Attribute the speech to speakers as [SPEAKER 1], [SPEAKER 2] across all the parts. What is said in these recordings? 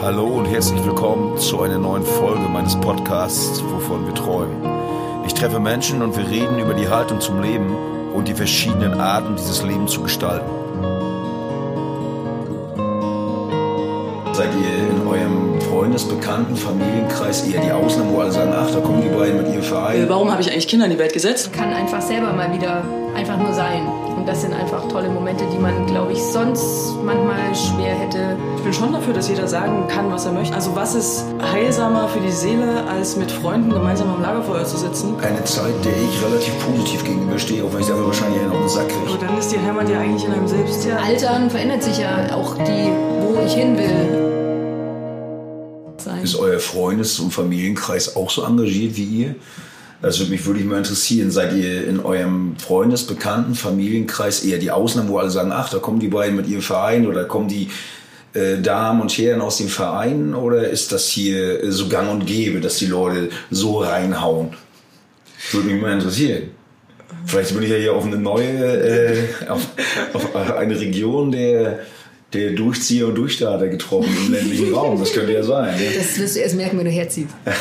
[SPEAKER 1] Hallo und herzlich willkommen zu einer neuen Folge meines Podcasts, wovon wir träumen. Ich treffe Menschen und wir reden über die Haltung zum Leben und die verschiedenen Arten, dieses Leben zu gestalten. Seid ihr in eurem Freundesbekannten, Familienkreis eher die Ausnahme, wo alle sagen, ach, da kommen die beiden mit ihrem Verein?
[SPEAKER 2] Äh, Warum habe ich eigentlich Kinder in die Welt gesetzt?
[SPEAKER 3] kann einfach selber mal wieder einfach nur sein. Das sind einfach tolle Momente, die man, glaube ich, sonst manchmal schwer hätte.
[SPEAKER 2] Ich bin schon dafür, dass jeder sagen kann, was er möchte. Also was ist heilsamer für die Seele, als mit Freunden gemeinsam am Lagerfeuer zu sitzen?
[SPEAKER 1] Eine Zeit, der ich relativ positiv gegenüberstehe, auch wenn ich es aber wahrscheinlich eher auf den Sack
[SPEAKER 2] Aber
[SPEAKER 1] kriege.
[SPEAKER 2] dann ist die Heimat ja eigentlich in einem selbst. Ja.
[SPEAKER 3] Altern verändert sich ja auch die, wo ich hin will. Sein.
[SPEAKER 1] Ist euer Freundes- und Familienkreis auch so engagiert wie ihr? Das würde mich wirklich mal interessieren. Seid ihr in eurem Freundesbekannten, Familienkreis eher die Ausnahme, wo alle sagen, ach, da kommen die beiden mit ihrem Verein oder kommen die äh, Damen und Herren aus dem Verein oder ist das hier äh, so gang und gäbe, dass die Leute so reinhauen? Würde mich mal interessieren. Vielleicht bin ich ja hier auf eine neue, äh, auf, auf eine Region der, der Durchzieher und Durchstarter getroffen im ländlichen Raum. Das könnte ja sein. Ne?
[SPEAKER 3] Das wirst du erst merken, wenn du herziehst.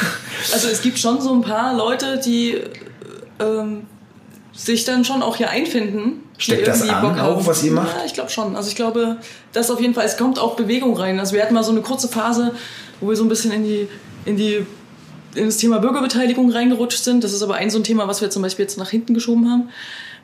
[SPEAKER 2] Also es gibt schon so ein paar Leute, die ähm, sich dann schon auch hier einfinden.
[SPEAKER 1] Steckt das
[SPEAKER 2] irgendwie
[SPEAKER 1] an,
[SPEAKER 2] Bock
[SPEAKER 1] auch, was ihr macht?
[SPEAKER 2] Ja, ich glaube schon. Also ich glaube, dass auf jeden Fall, es kommt auch Bewegung rein. Also wir hatten mal so eine kurze Phase, wo wir so ein bisschen in die, in die in das Thema Bürgerbeteiligung reingerutscht sind. Das ist aber ein so ein Thema, was wir zum Beispiel jetzt nach hinten geschoben haben.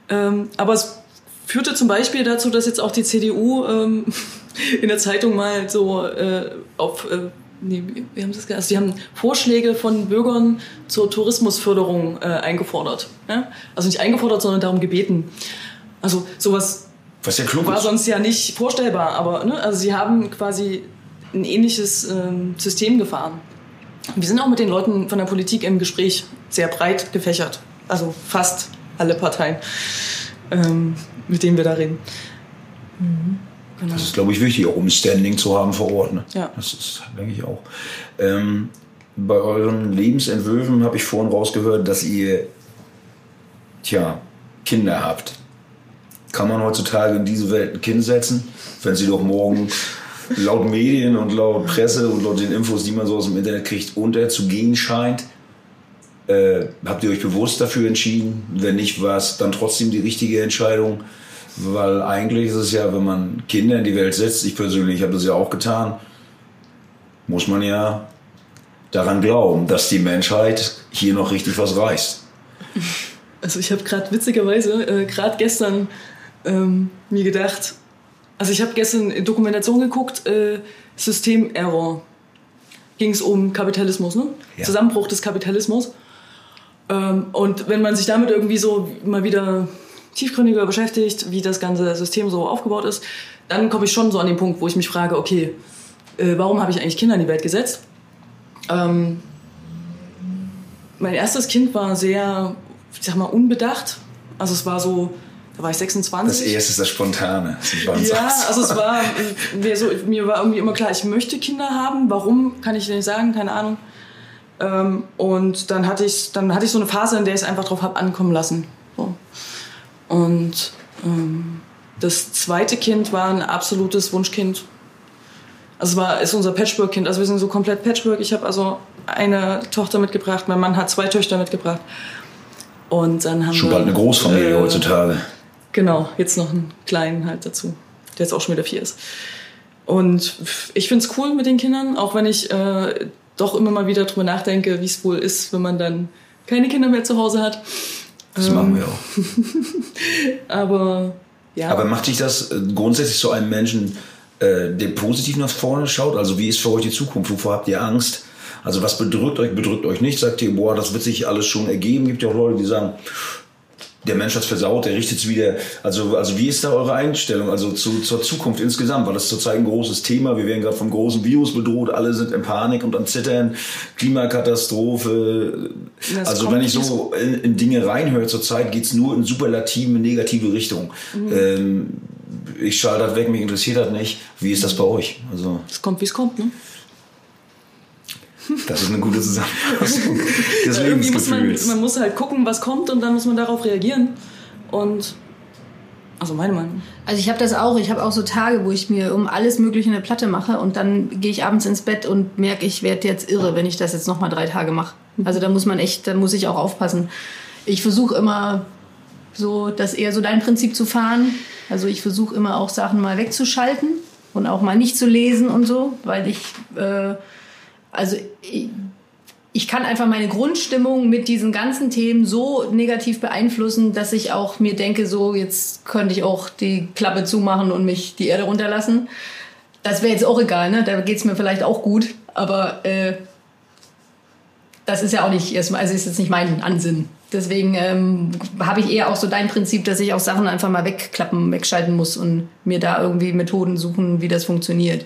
[SPEAKER 2] Ähm, aber es führte zum Beispiel dazu, dass jetzt auch die CDU ähm, in der Zeitung mal so äh, auf, äh, nee, wie haben sie das gesagt? Also die haben Vorschläge von Bürgern zur Tourismusförderung äh, eingefordert. Ja? Also nicht eingefordert, sondern darum gebeten. Also sowas
[SPEAKER 1] Was ja klug
[SPEAKER 2] war sonst ja nicht vorstellbar, aber ne, also sie haben quasi ein ähnliches ähm, System gefahren. Wir sind auch mit den Leuten von der Politik im Gespräch sehr breit gefächert, also fast alle Parteien, ähm, mit denen wir da reden. Genau.
[SPEAKER 1] Das ist, glaube ich, wichtig, auch um Standing zu haben vor Ort. Ne?
[SPEAKER 2] Ja.
[SPEAKER 1] Das ist, denke ich auch. Ähm, bei euren Lebensentwürfen habe ich vorhin rausgehört, dass ihr, tja, Kinder habt. Kann man heutzutage in diese Welt ein Kind setzen, wenn sie doch morgen laut Medien und laut Presse und laut den Infos, die man so aus dem Internet kriegt, unterzugehen scheint? Äh, habt ihr euch bewusst dafür entschieden? Wenn nicht, war es dann trotzdem die richtige Entscheidung? Weil eigentlich ist es ja, wenn man Kinder in die Welt setzt, ich persönlich habe das ja auch getan, muss man ja daran glauben, dass die Menschheit hier noch richtig was reißt.
[SPEAKER 2] Also ich habe gerade witzigerweise, äh, gerade gestern ähm, mir gedacht, also ich habe gestern Dokumentation geguckt, äh, Systemerror. Ging es um Kapitalismus, ne?
[SPEAKER 1] Ja.
[SPEAKER 2] Zusammenbruch des Kapitalismus. Ähm, und wenn man sich damit irgendwie so mal wieder tiefgründiger beschäftigt, wie das ganze System so aufgebaut ist, dann komme ich schon so an den Punkt, wo ich mich frage, okay, äh, warum habe ich eigentlich Kinder in die Welt gesetzt? Ähm, mein erstes Kind war sehr, ich sag mal, unbedacht. Also es war so, da war ich 26.
[SPEAKER 1] Das erste ist das Spontane. Das.
[SPEAKER 2] Ja, also es war mir so, mir war irgendwie immer klar, ich möchte Kinder haben. Warum kann ich nicht sagen, keine Ahnung. Ähm, und dann hatte ich, dann hatte ich so eine Phase, in der ich es einfach drauf habe ankommen lassen. So. Und ähm, das zweite Kind war ein absolutes Wunschkind. Also es war ist unser Patchwork-Kind. Also wir sind so komplett Patchwork. Ich habe also eine Tochter mitgebracht, mein Mann hat zwei Töchter mitgebracht. Und dann haben
[SPEAKER 1] Schon
[SPEAKER 2] wir,
[SPEAKER 1] bald eine Großfamilie
[SPEAKER 2] äh,
[SPEAKER 1] heutzutage.
[SPEAKER 2] Genau, jetzt noch einen kleinen halt dazu, der jetzt auch schon wieder vier ist. Und ich finde es cool mit den Kindern, auch wenn ich äh, doch immer mal wieder drüber nachdenke, wie es wohl ist, wenn man dann keine Kinder mehr zu Hause hat.
[SPEAKER 1] Das
[SPEAKER 2] Ähm,
[SPEAKER 1] machen wir auch.
[SPEAKER 2] Aber ja,
[SPEAKER 1] Aber macht dich das äh, grundsätzlich zu einem Menschen, äh, der positiv nach vorne schaut? Also wie ist für euch die Zukunft? Wovor habt ihr Angst? Also was bedrückt euch, bedrückt euch nicht? Sagt ihr, boah, das wird sich alles schon ergeben? Gibt ja auch Leute, die sagen, der Mensch hat's versaut, der richtet es wieder. Also, also wie ist da eure Einstellung? Also zu, zur Zukunft insgesamt, weil das ist zurzeit ein großes Thema. Wir werden gerade vom großen Virus bedroht, alle sind in Panik und am Zittern, Klimakatastrophe.
[SPEAKER 2] Das
[SPEAKER 1] Also wenn ich so in, in Dinge reinhöre zurzeit, geht's nur in superlative, negative Richtung. Ähm, ich schalte das weg, mich interessiert das nicht. Wie ist das bei euch? Also
[SPEAKER 2] es kommt, wie es kommt. Ne?
[SPEAKER 1] Das ist eine gute Zusammenfassung des
[SPEAKER 2] Irgendwie muss man, man muss halt gucken, was kommt und dann muss man darauf reagieren. Und Also meine Meinung.
[SPEAKER 3] Also ich habe das auch. Ich habe auch so Tage, wo ich mir um alles Mögliche eine Platte mache und dann gehe ich abends ins Bett und merke, ich werde jetzt irre, wenn ich das jetzt noch mal drei Tage mache. Also da muss man echt, da muss ich auch aufpassen. Ich versuche immer so, das eher so dein Prinzip zu fahren. Also ich versuche immer auch Sachen mal wegzuschalten und auch mal nicht zu lesen und so, weil ich, äh, also ich, ich kann einfach meine Grundstimmung mit diesen ganzen Themen so negativ beeinflussen, dass ich auch mir denke, so jetzt könnte ich auch die Klappe zumachen und mich die Erde runterlassen. Das wäre jetzt auch egal, ne? Da geht's mir vielleicht auch gut, aber äh, das ist ja auch nicht erstmal, also ist jetzt nicht mein Ansinn. Deswegen ähm, habe ich eher auch so dein Prinzip, dass ich auch Sachen einfach mal wegklappen, wegschalten muss und mir da irgendwie Methoden suchen, wie das funktioniert.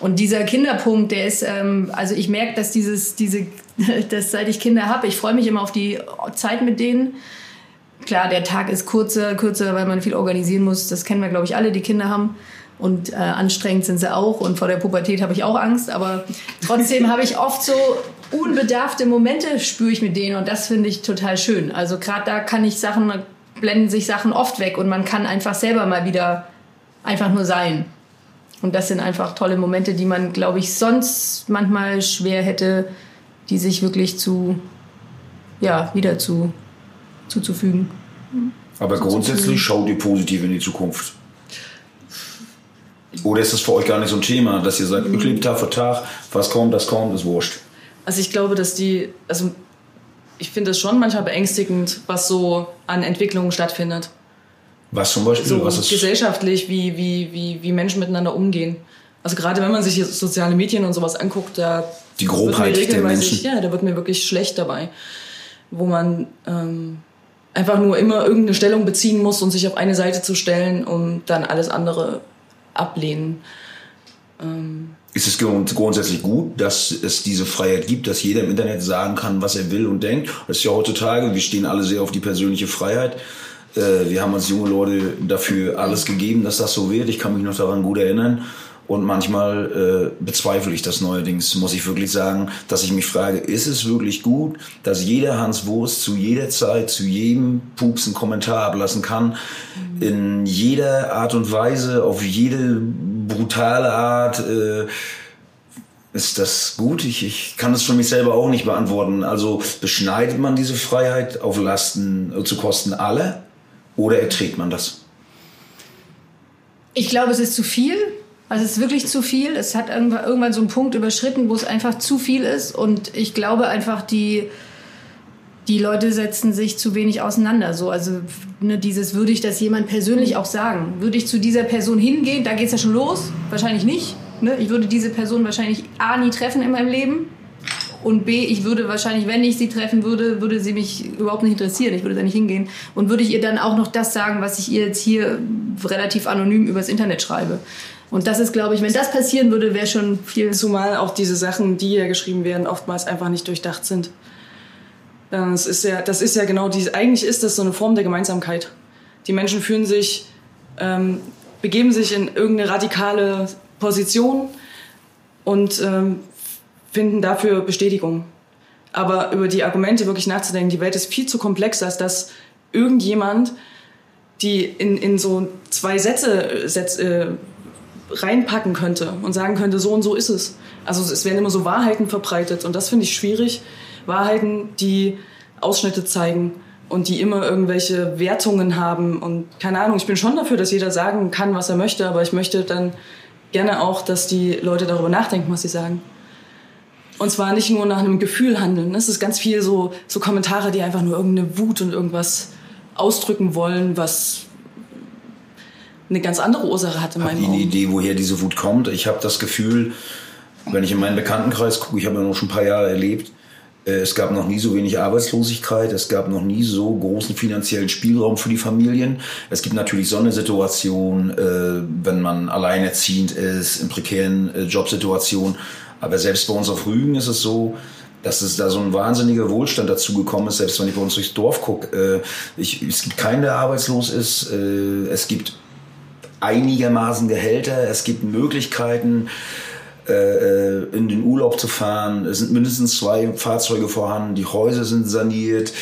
[SPEAKER 3] Und dieser Kinderpunkt, der ist, ähm, also ich merke, dass dieses, diese, dass seit ich Kinder habe, ich freue mich immer auf die Zeit mit denen. Klar, der Tag ist kurzer, kürzer, weil man viel organisieren muss. Das kennen wir, glaube ich, alle, die Kinder haben. Und äh, anstrengend sind sie auch. Und vor der Pubertät habe ich auch Angst. Aber trotzdem habe ich oft so unbedarfte Momente spüre ich mit denen. Und das finde ich total schön. Also gerade da kann ich Sachen, blenden sich Sachen oft weg. Und man kann einfach selber mal wieder einfach nur sein. Und das sind einfach tolle Momente, die man, glaube ich, sonst manchmal schwer hätte, die sich wirklich zu, ja, wieder zu, zuzufügen.
[SPEAKER 1] Aber grundsätzlich schaut ihr positiv in die Zukunft. Oder ist das für euch gar nicht so ein Thema, dass ihr sagt, ich lebe Tag für Tag, was kommt, das kommt, ist wurscht?
[SPEAKER 2] Also ich glaube, dass die, also ich finde es schon manchmal beängstigend, was so an Entwicklungen stattfindet.
[SPEAKER 1] Was zum Beispiel?
[SPEAKER 2] So
[SPEAKER 1] was ist
[SPEAKER 2] gesellschaftlich, wie, wie, wie, wie Menschen miteinander umgehen. Also gerade wenn man sich jetzt soziale Medien und sowas anguckt, da
[SPEAKER 1] Die
[SPEAKER 2] wird
[SPEAKER 1] Grobheit
[SPEAKER 2] mir
[SPEAKER 1] der Menschen.
[SPEAKER 2] Ja, da wird mir wirklich schlecht dabei. Wo man ähm, einfach nur immer irgendeine Stellung beziehen muss und sich auf eine Seite zu stellen und dann alles andere ablehnen. Ähm,
[SPEAKER 1] Ist es grund- grundsätzlich gut, dass es diese Freiheit gibt, dass jeder im Internet sagen kann, was er will und denkt? Das ist ja heutzutage, wir stehen alle sehr auf die persönliche Freiheit. Äh, Wir haben als junge Leute dafür alles gegeben, dass das so wird. Ich kann mich noch daran gut erinnern. Und manchmal äh, bezweifle ich das neuerdings, muss ich wirklich sagen, dass ich mich frage, ist es wirklich gut, dass jeder Hans Wurst zu jeder Zeit, zu jedem Pups einen Kommentar ablassen kann, in jeder Art und Weise, auf jede brutale Art, äh, ist das gut? Ich, ich kann das für mich selber auch nicht beantworten. Also beschneidet man diese Freiheit auf Lasten, äh, zu Kosten aller oder erträgt man das?
[SPEAKER 3] Ich glaube, es ist zu viel. Also es ist wirklich zu viel. Es hat irgendwann, so einen Punkt überschritten, wo es einfach zu viel ist. Und ich glaube einfach, die, die Leute setzen sich zu wenig auseinander. So, also ne, dieses würde ich das jemand persönlich auch sagen. Würde ich zu dieser Person hingehen, da geht es ja schon los. Wahrscheinlich nicht. Ne? Ich würde diese Person wahrscheinlich A nie treffen in meinem Leben. Und B, ich würde wahrscheinlich, wenn ich sie treffen würde, würde sie mich überhaupt nicht interessieren. Ich würde da nicht hingehen. Und würde ich ihr dann auch noch das sagen, was ich ihr jetzt hier relativ anonym übers Internet schreibe. Und das ist, glaube ich, wenn das passieren würde, wäre schon viel.
[SPEAKER 2] Zumal auch diese Sachen, die ja geschrieben werden, oftmals einfach nicht durchdacht sind. Das ist ja, das ist ja genau diese, eigentlich ist das so eine Form der Gemeinsamkeit. Die Menschen fühlen sich, ähm, begeben sich in irgendeine radikale Position und ähm, finden dafür Bestätigung. Aber über die Argumente wirklich nachzudenken, die Welt ist viel zu komplex, als dass irgendjemand die in, in so zwei Sätze äh, Sätz, äh, reinpacken könnte und sagen könnte, so und so ist es. Also es werden immer so Wahrheiten verbreitet und das finde ich schwierig. Wahrheiten, die Ausschnitte zeigen und die immer irgendwelche Wertungen haben und keine Ahnung, ich bin schon dafür, dass jeder sagen kann, was er möchte, aber ich möchte dann gerne auch, dass die Leute darüber nachdenken, was sie sagen. Und zwar nicht nur nach einem Gefühl handeln. Es ist ganz viel so, so Kommentare, die einfach nur irgendeine Wut und irgendwas ausdrücken wollen, was eine ganz andere Ursache hat in meinem
[SPEAKER 1] ihr eine
[SPEAKER 2] Augen.
[SPEAKER 1] Idee, woher diese Wut kommt? Ich habe das Gefühl, wenn ich in meinen Bekanntenkreis gucke, ich habe ja noch schon ein paar Jahre erlebt, äh, es gab noch nie so wenig Arbeitslosigkeit, es gab noch nie so großen finanziellen Spielraum für die Familien. Es gibt natürlich so eine Situation, äh, wenn man alleinerziehend ist, in prekären äh, Jobsituationen. Aber selbst bei uns auf Rügen ist es so, dass es da so ein wahnsinniger Wohlstand dazugekommen ist, selbst wenn ich bei uns durchs Dorf gucke. Äh, es gibt keinen, der arbeitslos ist. Äh, es gibt einigermaßen Gehälter, es gibt Möglichkeiten, äh, in den Urlaub zu fahren. Es sind mindestens zwei Fahrzeuge vorhanden, die Häuser sind saniert.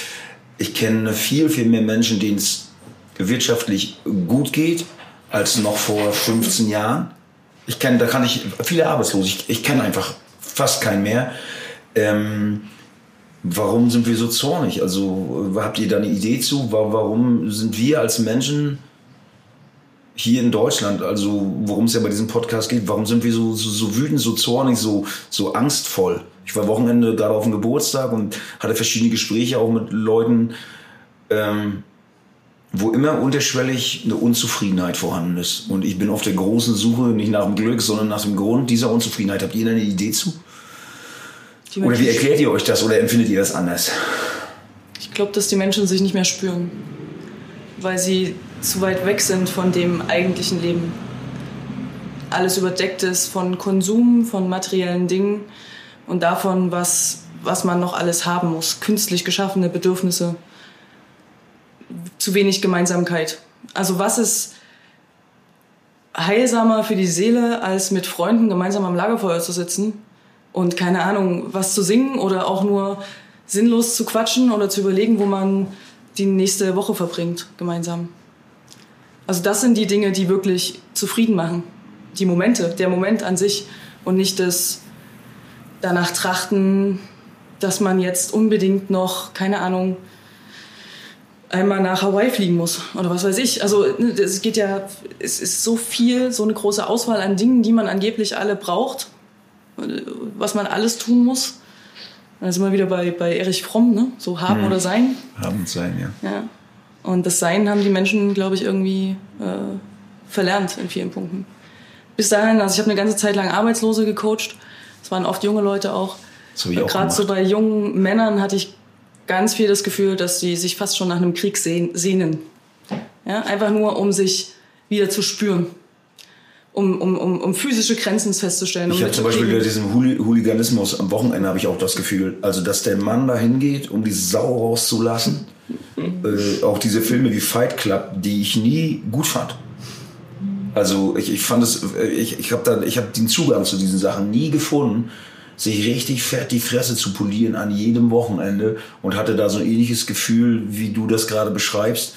[SPEAKER 1] Ich kenne viel, viel mehr Menschen, denen es wirtschaftlich gut geht als noch vor 15 Jahren. Ich kenne, da kann ich viele Arbeitslose. Ich, ich kenne einfach fast keinen mehr. Ähm, warum sind wir so zornig? Also habt ihr da eine Idee zu? Warum sind wir als Menschen hier in Deutschland, also worum es ja bei diesem Podcast geht, warum sind wir so, so, so wütend, so zornig, so, so angstvoll? Ich war Wochenende gerade auf dem Geburtstag und hatte verschiedene Gespräche auch mit Leuten, ähm, wo immer unterschwellig eine Unzufriedenheit vorhanden ist. Und ich bin auf der großen Suche nicht nach dem Glück, sondern nach dem Grund dieser Unzufriedenheit. Habt ihr eine Idee zu? Oder wie erklärt ihr euch das oder empfindet ihr das anders?
[SPEAKER 2] Ich glaube, dass die Menschen sich nicht mehr spüren, weil sie zu weit weg sind von dem eigentlichen Leben. Alles überdeckt ist von Konsum, von materiellen Dingen und davon, was, was man noch alles haben muss. Künstlich geschaffene Bedürfnisse. Zu wenig Gemeinsamkeit. Also was ist heilsamer für die Seele, als mit Freunden gemeinsam am Lagerfeuer zu sitzen und keine Ahnung, was zu singen oder auch nur sinnlos zu quatschen oder zu überlegen, wo man die nächste Woche verbringt gemeinsam. Also das sind die Dinge, die wirklich zufrieden machen. Die Momente, der Moment an sich und nicht das danach trachten, dass man jetzt unbedingt noch, keine Ahnung, einmal nach Hawaii fliegen muss oder was weiß ich. Also ne, es geht ja, es ist so viel, so eine große Auswahl an Dingen, die man angeblich alle braucht, was man alles tun muss. Dann sind wir wieder bei, bei Erich Fromm, ne? so haben mhm. oder sein.
[SPEAKER 1] Haben und sein, ja.
[SPEAKER 2] ja. Und das Sein haben die Menschen, glaube ich, irgendwie äh, verlernt in vielen Punkten. Bis dahin, also ich habe eine ganze Zeit lang Arbeitslose gecoacht. Das waren oft junge Leute auch. So Gerade so bei jungen Männern hatte ich ganz viel das Gefühl, dass sie sich fast schon nach einem Krieg sehnen. Ja, einfach nur, um sich wieder zu spüren. Um, um, um, um physische Grenzen festzustellen.
[SPEAKER 1] Um ich habe zum Beispiel bei diesem Hooliganismus am Wochenende habe ich auch das Gefühl, also dass der Mann da hingeht, um die Sau rauszulassen äh, auch diese Filme wie Fight Club, die ich nie gut fand. Also ich, ich fand es, äh, ich, ich habe habe den Zugang zu diesen Sachen nie gefunden, sich richtig fett die Fresse zu polieren an jedem Wochenende und hatte da so ein ähnliches Gefühl, wie du das gerade beschreibst,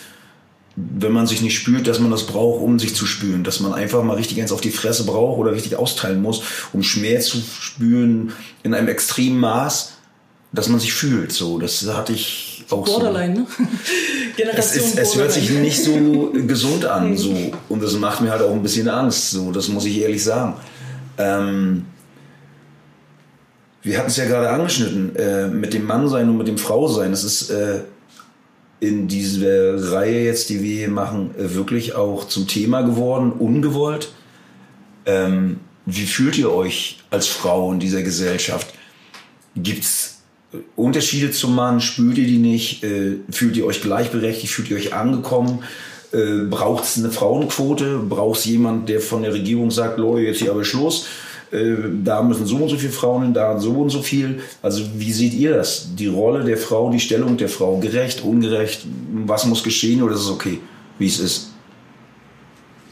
[SPEAKER 1] wenn man sich nicht spürt, dass man das braucht, um sich zu spüren, dass man einfach mal richtig eins auf die Fresse braucht oder richtig austeilen muss, um Schmerz zu spüren in einem extremen Maß, dass man sich fühlt. So, das hatte ich auch
[SPEAKER 2] Borderline,
[SPEAKER 1] so. ne? Generation es, ist, es hört sich nicht so gesund an, so und das macht mir halt auch ein bisschen Angst. So, das muss ich ehrlich sagen. Ähm, wir hatten es ja gerade angeschnitten äh, mit dem Mannsein und mit dem Frausein. Das ist äh, in dieser Reihe jetzt, die wir hier machen, äh, wirklich auch zum Thema geworden, ungewollt. Ähm, wie fühlt ihr euch als Frau in dieser Gesellschaft? Gibt's Unterschiede zum Mann, spürt ihr die nicht? Äh, fühlt ihr euch gleichberechtigt? Fühlt ihr euch angekommen? Äh, Braucht es eine Frauenquote? Braucht es jemand, der von der Regierung sagt, Leute, jetzt hier aber Schluss? Äh, da müssen so und so viele Frauen hin, da so und so viel. Also wie seht ihr das? Die Rolle der Frau, die Stellung der Frau, gerecht, ungerecht? Was muss geschehen oder ist es okay, wie es ist?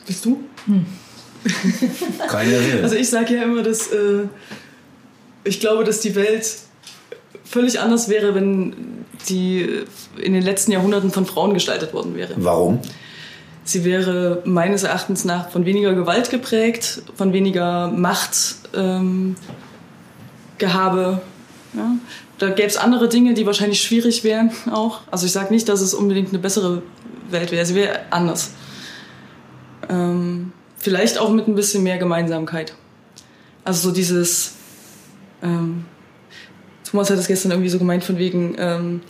[SPEAKER 2] Bist du? Hm.
[SPEAKER 1] Keiner will.
[SPEAKER 2] Also ich sage ja immer, dass äh, ich glaube, dass die Welt völlig anders wäre, wenn die in den letzten Jahrhunderten von Frauen gestaltet worden wäre.
[SPEAKER 1] Warum?
[SPEAKER 2] Sie wäre meines Erachtens nach von weniger Gewalt geprägt, von weniger Machtgehabe. Ähm, ja. Da gäbe es andere Dinge, die wahrscheinlich schwierig wären auch. Also ich sage nicht, dass es unbedingt eine bessere Welt wäre. Sie wäre anders. Ähm, vielleicht auch mit ein bisschen mehr Gemeinsamkeit. Also so dieses ähm, Thomas hat das gestern irgendwie so gemeint von wegen, ähm,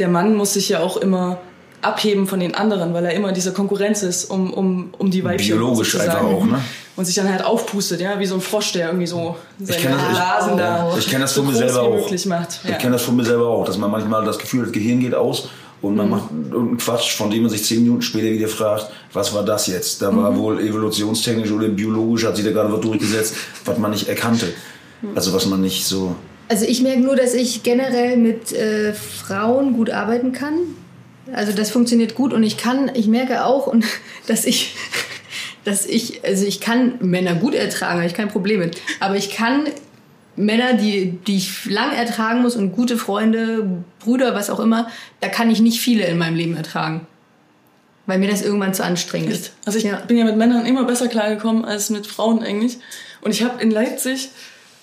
[SPEAKER 2] der Mann muss sich ja auch immer abheben von den anderen, weil er immer in dieser Konkurrenz ist um, um, um die Weibchen.
[SPEAKER 1] Biologisch einfach auch, ne?
[SPEAKER 2] Und sich dann halt aufpustet, ja, wie so ein Frosch, der irgendwie so
[SPEAKER 1] seine Blasen da
[SPEAKER 2] ich
[SPEAKER 1] kenn das von so mir selber auch.
[SPEAKER 2] macht.
[SPEAKER 1] Ja. Ich kenne das von mir selber auch, dass man manchmal das Gefühl hat, das Gehirn geht aus und man mhm. macht irgendeinen Quatsch, von dem man sich zehn Minuten später wieder fragt, was war das jetzt? Da war mhm. wohl evolutionstechnisch oder biologisch, hat sich da gerade was durchgesetzt, was man nicht erkannte. Mhm. Also was man nicht so
[SPEAKER 3] also ich merke nur, dass ich generell mit äh, Frauen gut arbeiten kann. Also das funktioniert gut und ich kann, ich merke auch, und dass ich, dass ich, also ich kann Männer gut ertragen, habe ich kein Problem mit. Aber ich kann Männer, die, die ich lang ertragen muss und gute Freunde, Brüder, was auch immer, da kann ich nicht viele in meinem Leben ertragen. weil mir das irgendwann zu anstrengend ist.
[SPEAKER 2] Also ich
[SPEAKER 3] ja.
[SPEAKER 2] bin ja mit Männern immer besser klargekommen als mit Frauen eigentlich. Und ich habe in Leipzig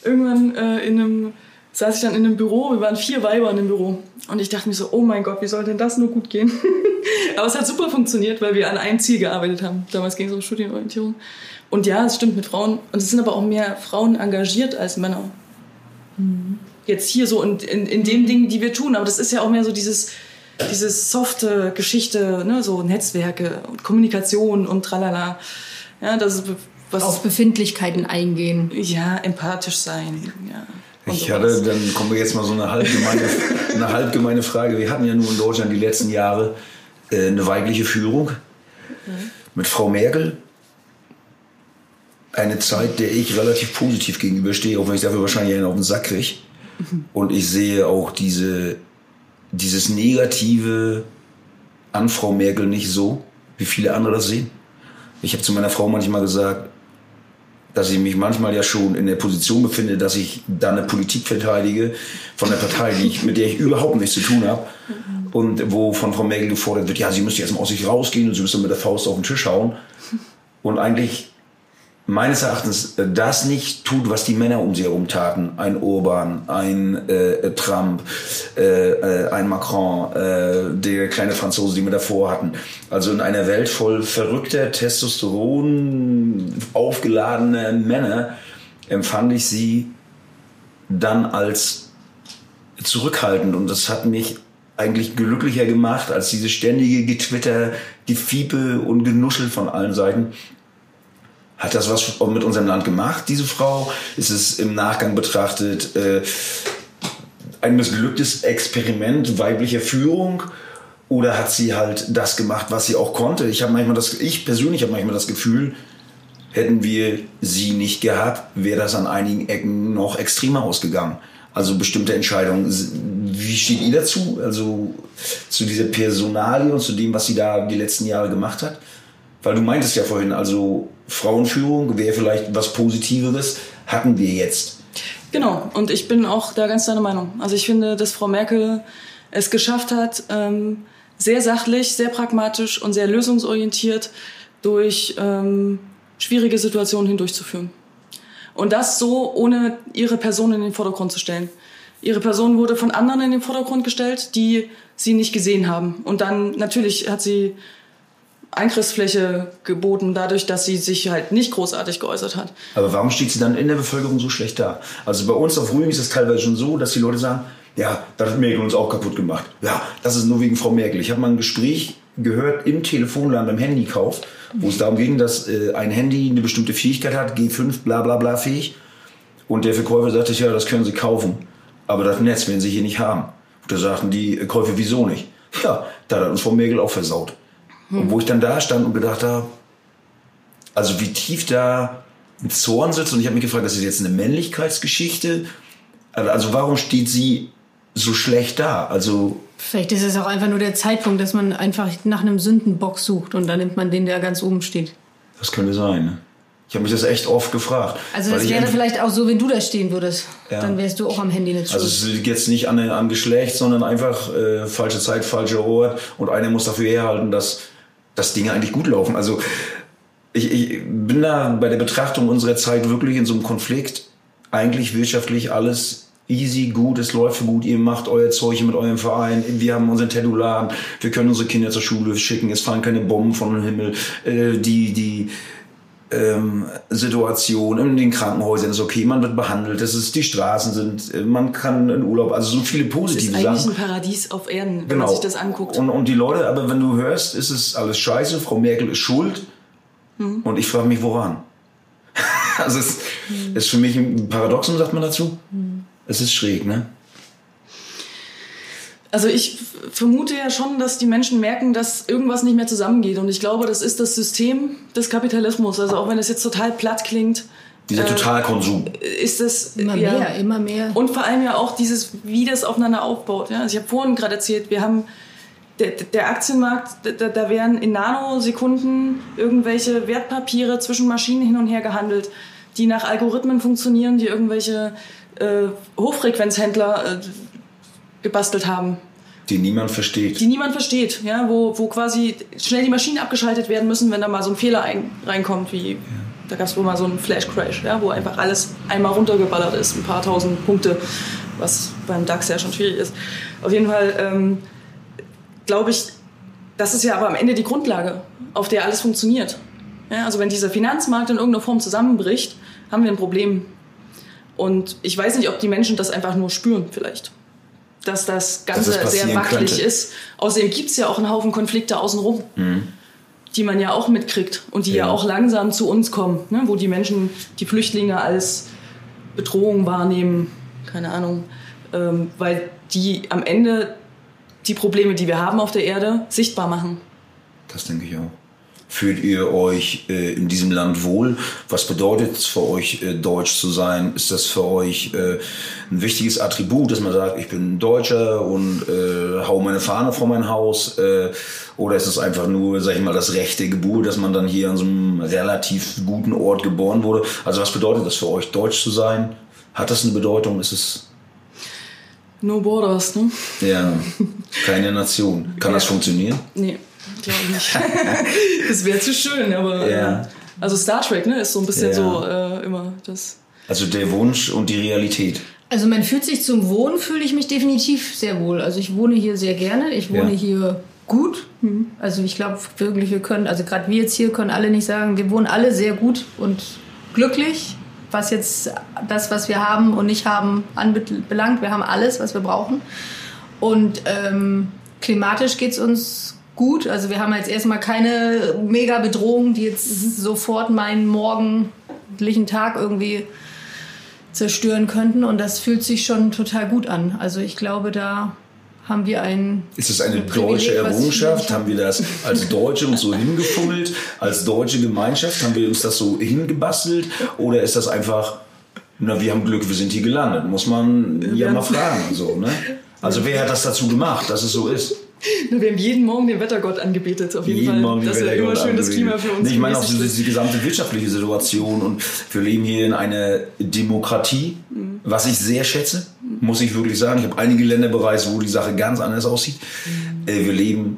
[SPEAKER 2] irgendwann äh, in einem, saß ich dann in einem Büro, wir waren vier Weiber in dem Büro. Und ich dachte mir so, oh mein Gott, wie soll denn das nur gut gehen? Aber es hat super funktioniert, weil wir an einem Ziel gearbeitet haben. Damals ging es um Studienorientierung. Und ja, es stimmt mit Frauen. Und es sind aber auch mehr Frauen engagiert als Männer. Mhm. Jetzt hier so in, in, in den Dingen, die wir tun. Aber das ist ja auch mehr so dieses, dieses softe Geschichte, ne? so Netzwerke und Kommunikation und tralala. Ja, das ist
[SPEAKER 3] was. Auf Befindlichkeiten eingehen.
[SPEAKER 2] Ja, empathisch sein. Ja.
[SPEAKER 1] Ich hatte, dann kommen wir jetzt mal so eine halbgemeine, eine halbgemeine Frage. Wir hatten ja nur in Deutschland die letzten Jahre äh, eine weibliche Führung mhm. mit Frau Merkel. Eine Zeit, der ich relativ positiv gegenüberstehe, auch wenn ich dafür wahrscheinlich einen auf den Sack kriege. Mhm. Und ich sehe auch diese, dieses Negative an Frau Merkel nicht so, wie viele andere das sehen. Ich habe zu meiner Frau manchmal gesagt, dass ich mich manchmal ja schon in der Position befinde, dass ich da eine Politik verteidige von der Partei, die ich, mit der ich überhaupt nichts zu tun habe. Und wo von Frau Merkel gefordert wird, ja, sie müsste jetzt mal aus sich rausgehen und sie müsste mit der Faust auf den Tisch hauen. Und eigentlich meines Erachtens äh, das nicht tut, was die Männer um sie herum taten. Ein Urban, ein äh, Trump, äh, äh, ein Macron, äh, der kleine Franzose, die wir davor hatten. Also in einer Welt voll verrückter, Testosteron aufgeladener Männer empfand ich sie dann als zurückhaltend und das hat mich eigentlich glücklicher gemacht als diese ständige Getwitter, Gefiepe und Genuschel von allen Seiten. Hat das was mit unserem Land gemacht, diese Frau? Ist es im Nachgang betrachtet äh, ein missglücktes Experiment weiblicher Führung? Oder hat sie halt das gemacht, was sie auch konnte? Ich habe manchmal das, ich persönlich habe manchmal das Gefühl, hätten wir sie nicht gehabt, wäre das an einigen Ecken noch extremer ausgegangen. Also bestimmte Entscheidungen. Wie steht ihr dazu? Also zu dieser Personalie und zu dem, was sie da die letzten Jahre gemacht hat? Weil du meintest ja vorhin, also Frauenführung wäre vielleicht was Positiveres, hatten wir jetzt.
[SPEAKER 2] Genau, und ich bin auch da ganz deiner Meinung. Also ich finde, dass Frau Merkel es geschafft hat, ähm, sehr sachlich, sehr pragmatisch und sehr lösungsorientiert durch ähm, schwierige Situationen hindurchzuführen. Und das so, ohne ihre Person in den Vordergrund zu stellen. Ihre Person wurde von anderen in den Vordergrund gestellt, die sie nicht gesehen haben. Und dann natürlich hat sie Eingriffsfläche geboten, dadurch, dass sie sich halt nicht großartig geäußert hat.
[SPEAKER 1] Aber warum steht sie dann in der Bevölkerung so schlecht da? Also bei uns auf Rügen ist es teilweise schon so, dass die Leute sagen, ja, das hat Merkel uns auch kaputt gemacht. Ja, das ist nur wegen Frau Merkel. Ich habe mal ein Gespräch gehört im Telefonland beim Handykauf, wo es darum ging, dass äh, ein Handy eine bestimmte Fähigkeit hat, G5 bla bla bla fähig. Und der Verkäufer sagte, ja, das können Sie kaufen. Aber das Netz werden Sie hier nicht haben. Und da sagten die Käufer, wieso nicht? Ja, da hat uns Frau Merkel auch versaut. Hm. Und wo ich dann da stand und gedacht habe, also wie tief da ein Zorn sitzt. Und ich habe mich gefragt, das ist jetzt eine Männlichkeitsgeschichte. Also warum steht sie so schlecht da? Also
[SPEAKER 3] Vielleicht ist es auch einfach nur der Zeitpunkt, dass man einfach nach einem Sündenbock sucht und dann nimmt man den, der ganz oben steht.
[SPEAKER 1] Das könnte sein. Ne? Ich habe mich das echt oft gefragt.
[SPEAKER 3] Also das wäre vielleicht auch so, wenn du da stehen würdest. Ja. Dann wärst du auch am Handy nicht
[SPEAKER 1] Also es liegt jetzt nicht an, an Geschlecht, sondern einfach äh, falsche Zeit, falscher Ort. Und einer muss dafür herhalten, dass dass Dinge eigentlich gut laufen. Also ich, ich bin da bei der Betrachtung unserer Zeit wirklich in so einem Konflikt. Eigentlich wirtschaftlich alles easy, gut, es läuft gut, ihr macht euer Zeug mit eurem Verein, wir haben unseren Tattoo-Laden, wir können unsere Kinder zur Schule schicken, es fallen keine Bomben von dem Himmel, äh, die, die, ähm, Situation in den Krankenhäusern ist okay, man wird behandelt, das ist, die Straßen sind, äh, man kann in Urlaub, also so viele positive Sachen.
[SPEAKER 2] Das ist eigentlich Sachen. ein Paradies auf Erden, wenn genau. man sich das anguckt.
[SPEAKER 1] Und, und die Leute, aber wenn du hörst, ist es alles scheiße, Frau Merkel ist schuld mhm. und ich frage mich, woran? also es mhm. ist für mich ein Paradoxon, sagt man dazu. Mhm. Es ist schräg, ne?
[SPEAKER 2] Also ich vermute ja schon, dass die Menschen merken, dass irgendwas nicht mehr zusammengeht. Und ich glaube, das ist das System des Kapitalismus. Also auch wenn es jetzt total platt klingt.
[SPEAKER 1] Dieser äh, Totalkonsum.
[SPEAKER 2] Ist das
[SPEAKER 3] immer ja, mehr, immer mehr.
[SPEAKER 2] Und vor allem ja auch dieses, wie das aufeinander aufbaut. Ja? Also ich habe vorhin gerade erzählt, wir haben der, der Aktienmarkt, da, da werden in Nanosekunden irgendwelche Wertpapiere zwischen Maschinen hin und her gehandelt, die nach Algorithmen funktionieren, die irgendwelche äh, Hochfrequenzhändler äh, gebastelt haben.
[SPEAKER 1] Die niemand versteht.
[SPEAKER 2] Die niemand versteht, ja, wo, wo quasi schnell die Maschinen abgeschaltet werden müssen, wenn da mal so ein Fehler ein, reinkommt, wie ja. da gab es wohl mal so einen Flash-Crash, ja, wo einfach alles einmal runtergeballert ist, ein paar tausend Punkte, was beim DAX ja schon schwierig ist. Auf jeden Fall ähm, glaube ich, das ist ja aber am Ende die Grundlage, auf der alles funktioniert. Ja, also wenn dieser Finanzmarkt in irgendeiner Form zusammenbricht, haben wir ein Problem. Und ich weiß nicht, ob die Menschen das einfach nur spüren vielleicht dass das Ganze dass sehr wackelig könnte. ist. Außerdem gibt es ja auch einen Haufen Konflikte außenrum, mhm. die man ja auch mitkriegt und die ja, ja auch langsam zu uns kommen, ne? wo die Menschen die Flüchtlinge als Bedrohung wahrnehmen, keine Ahnung, ähm, weil die am Ende die Probleme, die wir haben auf der Erde, sichtbar machen.
[SPEAKER 1] Das denke ich auch. Fühlt ihr euch äh, in diesem Land wohl? Was bedeutet es für euch, äh, deutsch zu sein? Ist das für euch äh, ein wichtiges Attribut, dass man sagt, ich bin Deutscher und äh, hau meine Fahne vor mein Haus? Äh, oder ist es einfach nur, sag ich mal, das rechte Geburt, dass man dann hier an so einem relativ guten Ort geboren wurde? Also was bedeutet das für euch, deutsch zu sein? Hat das eine Bedeutung? Ist es
[SPEAKER 2] No Borders, ne?
[SPEAKER 1] Ja, keine Nation. Kann ja. das funktionieren?
[SPEAKER 2] Nee glaube ich nicht. das wäre zu schön, aber. Ja. Äh, also Star Trek, ne, ist so ein bisschen ja. so äh, immer das.
[SPEAKER 1] Also der Wunsch und die Realität.
[SPEAKER 3] Also man fühlt sich zum Wohnen, fühle ich mich definitiv sehr wohl. Also ich wohne hier sehr gerne. Ich wohne ja. hier gut. Mhm. Also ich glaube wirklich, wir können, also gerade wir jetzt hier können alle nicht sagen, wir wohnen alle sehr gut und glücklich, was jetzt das, was wir haben und nicht haben, anbelangt. Wir haben alles, was wir brauchen. Und ähm, klimatisch geht es uns gut. Also wir haben jetzt erstmal keine mega Bedrohung, die jetzt sofort meinen morgendlichen Tag irgendwie zerstören könnten. Und das fühlt sich schon total gut an. Also ich glaube, da haben wir ein.
[SPEAKER 1] Ist es eine, eine deutsche Errungenschaft? Haben wir das als Deutsche uns so hingefummelt? Als deutsche Gemeinschaft haben wir uns das so hingebastelt? Oder ist das einfach, na, wir haben Glück, wir sind hier gelandet? Muss man ja mal fragen. So, ne? Also wer hat das dazu gemacht, dass es so ist?
[SPEAKER 2] Wir haben jeden Morgen den Wettergott angebetet, auf jeden, jeden Fall. Morgen das ist ja immer schön das Klima für uns.
[SPEAKER 1] ich meine auch die, die, gesamte wirtschaftliche Situation und wir leben hier in einer Demokratie, mhm. was ich sehr schätze, muss ich wirklich sagen. Ich habe einige Länder bereist, wo die Sache ganz anders aussieht. Mhm. Äh, wir leben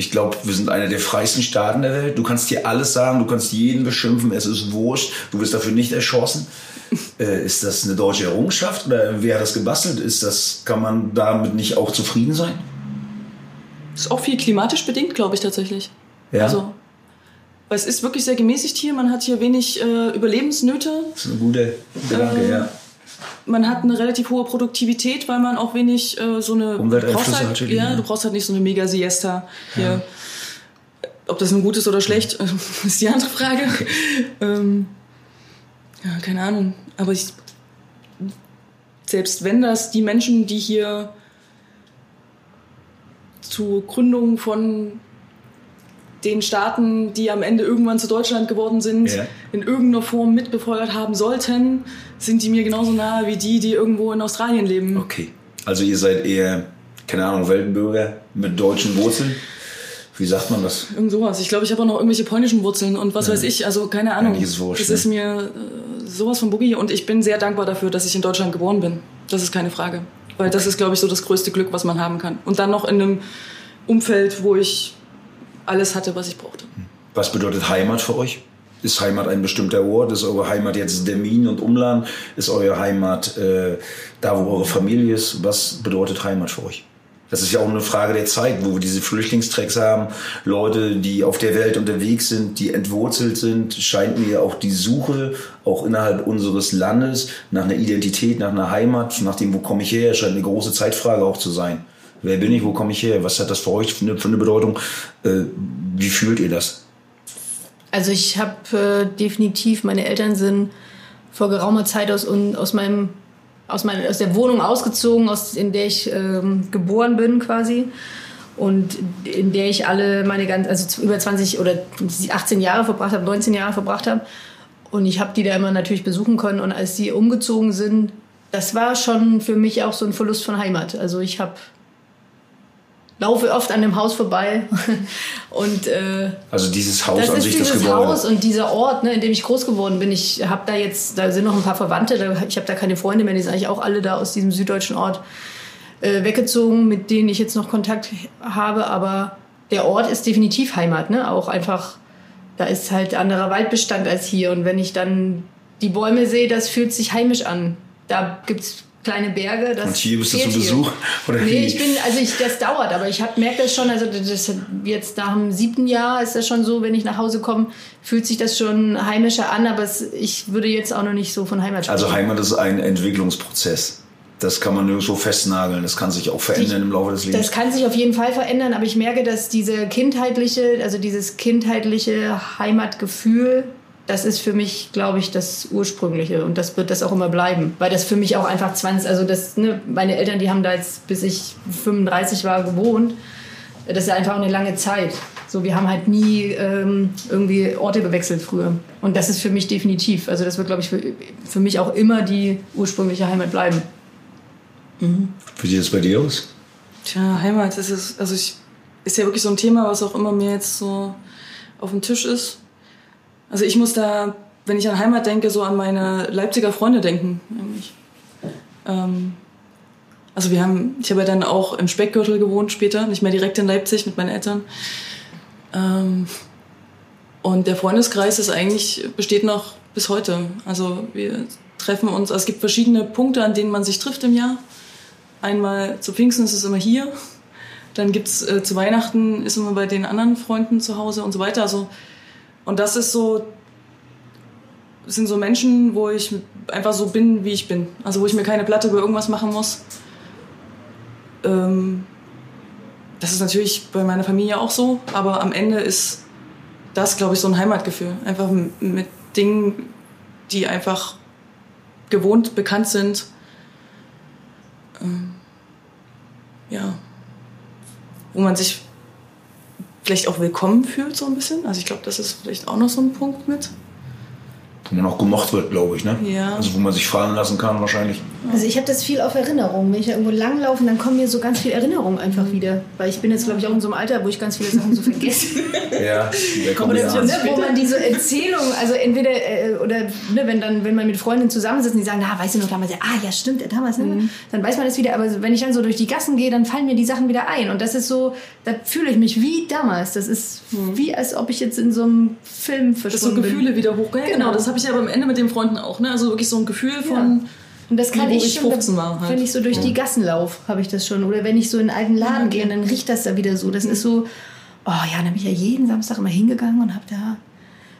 [SPEAKER 1] ich glaube, wir sind einer der freisten Staaten der Welt. Du kannst hier alles sagen, du kannst jeden beschimpfen, es ist wurscht, du wirst dafür nicht erschossen. Äh, ist das eine deutsche Errungenschaft oder wer hat das gebastelt? Ist das, kann man damit nicht auch zufrieden sein?
[SPEAKER 2] Ist auch viel klimatisch bedingt, glaube ich tatsächlich. Ja. Also, weil es ist wirklich sehr gemäßigt hier. Man hat hier wenig äh, Überlebensnöte.
[SPEAKER 1] Das ist eine gute Gedanke, ähm, ja.
[SPEAKER 2] Man hat eine relativ hohe Produktivität, weil man auch wenig äh, so eine
[SPEAKER 1] Umwelteinflüsse halt,
[SPEAKER 2] hat. Ja, du brauchst halt nicht so eine mega Siesta hier. Ja. Ob das nun gut ist oder schlecht, ist die andere Frage. ähm, ja, keine Ahnung. Aber ich, selbst wenn das die Menschen, die hier zu Gründung von den Staaten, die am Ende irgendwann zu Deutschland geworden sind, ja. in irgendeiner Form mitbefeuert haben sollten, sind die mir genauso nahe wie die, die irgendwo in Australien leben.
[SPEAKER 1] Okay. Also ihr seid eher, keine Ahnung, Weltbürger mit deutschen Wurzeln. Wie sagt man das?
[SPEAKER 2] Irgend sowas. Ich glaube, ich habe auch noch irgendwelche polnischen Wurzeln und was ja. weiß ich. Also keine Ahnung. Ja, ist wurscht, das ne? ist mir äh, sowas von Boogie und ich bin sehr dankbar dafür, dass ich in Deutschland geboren bin. Das ist keine Frage. Weil das ist, glaube ich, so das größte Glück, was man haben kann. Und dann noch in einem Umfeld, wo ich alles hatte, was ich brauchte.
[SPEAKER 1] Was bedeutet Heimat für euch? Ist Heimat ein bestimmter Ort? Ist eure Heimat jetzt Dermin und Umland? Ist eure Heimat äh, da, wo eure Familie ist? Was bedeutet Heimat für euch? Das ist ja auch eine Frage der Zeit, wo wir diese Flüchtlingstracks haben. Leute, die auf der Welt unterwegs sind, die entwurzelt sind, scheint mir auch die Suche, auch innerhalb unseres Landes, nach einer Identität, nach einer Heimat, nach dem, wo komme ich her, scheint eine große Zeitfrage auch zu sein. Wer bin ich, wo komme ich her? Was hat das für euch für eine, für eine Bedeutung? Äh, wie fühlt ihr das?
[SPEAKER 3] Also ich habe äh, definitiv, meine Eltern sind vor geraumer Zeit aus, aus meinem aus, meiner, aus der Wohnung ausgezogen, aus, in der ich ähm, geboren bin quasi. Und in der ich alle meine ganz, also über 20 oder 18 Jahre verbracht habe, 19 Jahre verbracht habe. Und ich habe die da immer natürlich besuchen können. Und als sie umgezogen sind, das war schon für mich auch so ein Verlust von Heimat. Also ich habe laufe oft an dem Haus vorbei und äh,
[SPEAKER 1] also dieses Haus
[SPEAKER 3] das
[SPEAKER 1] an
[SPEAKER 3] ist
[SPEAKER 1] sich
[SPEAKER 3] dieses
[SPEAKER 1] das Gebäude.
[SPEAKER 3] Haus und dieser Ort, ne, in dem ich groß geworden bin. Ich habe da jetzt, da sind noch ein paar Verwandte, da, ich habe da keine Freunde mehr, die sind eigentlich auch alle da aus diesem süddeutschen Ort. äh, weggezogen, mit denen ich jetzt noch Kontakt habe, aber der Ort ist definitiv Heimat, ne? Auch einfach, da ist halt anderer Waldbestand als hier. Und wenn ich dann die Bäume sehe, das fühlt sich heimisch an. Da gibt's kleine Berge. Das
[SPEAKER 1] Und hier bist du zu Besuch? Oder
[SPEAKER 3] nee,
[SPEAKER 1] wie?
[SPEAKER 3] ich bin, also ich, das dauert, aber ich merke das schon, also das, jetzt nach dem siebten Jahr ist das schon so, wenn ich nach Hause komme, fühlt sich das schon heimischer an, aber es, ich würde jetzt auch noch nicht so von Heimat sprechen.
[SPEAKER 1] Also Heimat ist ein Entwicklungsprozess. Das kann man nirgendwo festnageln. Das kann sich auch verändern im Laufe des Lebens.
[SPEAKER 3] Das kann sich auf jeden Fall verändern, aber ich merke, dass diese kindheitliche, also dieses kindheitliche Heimatgefühl, das ist für mich, glaube ich, das Ursprüngliche und das wird das auch immer bleiben, weil das für mich auch einfach 20, also das, ne, meine Eltern, die haben da jetzt, bis ich 35 war, gewohnt. Das ist ja einfach eine lange Zeit. So, wir haben halt nie ähm, irgendwie Orte gewechselt früher. Und das ist für mich definitiv. Also das wird, glaube ich, für, für mich auch immer die ursprüngliche Heimat bleiben.
[SPEAKER 1] Wie sieht es bei dir aus?
[SPEAKER 2] Tja, Heimat, das ist, also ich, ist ja wirklich so ein Thema, was auch immer mir jetzt so auf dem Tisch ist. Also ich muss da, wenn ich an Heimat denke, so an meine Leipziger Freunde denken. Eigentlich. Ähm, also wir haben, ich habe ja dann auch im Speckgürtel gewohnt später, nicht mehr direkt in Leipzig mit meinen Eltern. Ähm, und der Freundeskreis ist eigentlich, besteht noch bis heute. Also wir treffen uns, also es gibt verschiedene Punkte, an denen man sich trifft im Jahr. Einmal zu Pfingsten ist es immer hier, dann gibt's äh, zu Weihnachten ist immer bei den anderen Freunden zu Hause und so weiter. Also, und das ist so, sind so Menschen, wo ich einfach so bin, wie ich bin. Also wo ich mir keine Platte über irgendwas machen muss. Ähm, das ist natürlich bei meiner Familie auch so, aber am Ende ist das, glaube ich, so ein Heimatgefühl. Einfach mit Dingen, die einfach gewohnt, bekannt sind. Ähm, ja. Wo man sich vielleicht auch willkommen fühlt, so ein bisschen. Also ich glaube, das ist vielleicht auch noch so ein Punkt mit.
[SPEAKER 1] Wo man auch gemocht wird, glaube ich. Ne?
[SPEAKER 2] Ja.
[SPEAKER 1] Also wo man sich fallen lassen kann wahrscheinlich.
[SPEAKER 3] Also ich habe das viel auf Erinnerung. Wenn ich da irgendwo langlaufe, dann kommen mir so ganz viele Erinnerungen einfach wieder. Weil ich bin jetzt, glaube ich, auch in so einem Alter, wo ich ganz viele Sachen so vergesse.
[SPEAKER 1] Ja, der kommt ja an.
[SPEAKER 2] ist
[SPEAKER 3] ne, wo man diese Erzählungen, also entweder, äh, oder ne, wenn dann, wenn man mit Freundinnen zusammensitzt und die sagen, na, weißt du noch damals, ja, ah, ja, stimmt, ja, damals, ne? dann weiß man das wieder. Aber wenn ich dann so durch die Gassen gehe, dann fallen mir die Sachen wieder ein. Und das ist so, da fühle ich mich wie damals. Das ist wie, als ob ich jetzt in so einem Film
[SPEAKER 2] Dass so
[SPEAKER 3] verschwunden bin.
[SPEAKER 2] Gefühle wieder hochgehen. Ja, genau.
[SPEAKER 3] Genau.
[SPEAKER 2] Das habe ich aber am Ende mit den Freunden auch. Ne? Also wirklich so ein Gefühl von.
[SPEAKER 3] Und das kann
[SPEAKER 2] Wie,
[SPEAKER 3] ich
[SPEAKER 2] ich
[SPEAKER 3] schon,
[SPEAKER 2] 15 war halt.
[SPEAKER 3] wenn ich so durch die Gassen laufe, habe ich das schon. Oder wenn ich so in einen alten Laden gehe und dann riecht das da wieder so. Das ist so, oh ja, dann bin ich ja jeden Samstag immer hingegangen und habe da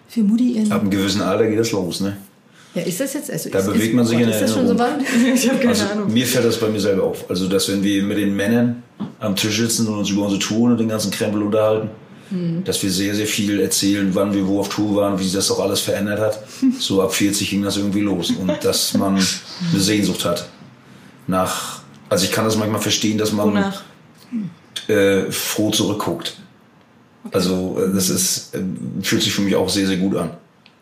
[SPEAKER 3] für Mutti in...
[SPEAKER 1] Ab einem gewissen Alter geht das los, ne?
[SPEAKER 3] Ja, ist das jetzt... Also
[SPEAKER 1] Da
[SPEAKER 3] ist,
[SPEAKER 1] bewegt
[SPEAKER 3] ist,
[SPEAKER 1] man sich
[SPEAKER 3] Gott,
[SPEAKER 1] in
[SPEAKER 3] Ist das schon so weit?
[SPEAKER 2] ich habe keine
[SPEAKER 1] Also
[SPEAKER 2] Ahnung.
[SPEAKER 1] mir fällt das bei mir selber auf. Also dass wenn wir mit den Männern am Tisch sitzen und uns über unsere Touren und den ganzen Krempel unterhalten,
[SPEAKER 3] Hm.
[SPEAKER 1] dass wir sehr, sehr viel erzählen, wann wir wo auf Tour waren, wie sich das doch alles verändert hat. So ab 40 ging das irgendwie los. Und dass man eine Sehnsucht hat nach... Also ich kann das manchmal verstehen, dass man äh, froh zurückguckt. Also äh, das ist, äh, fühlt sich für mich auch sehr, sehr gut an.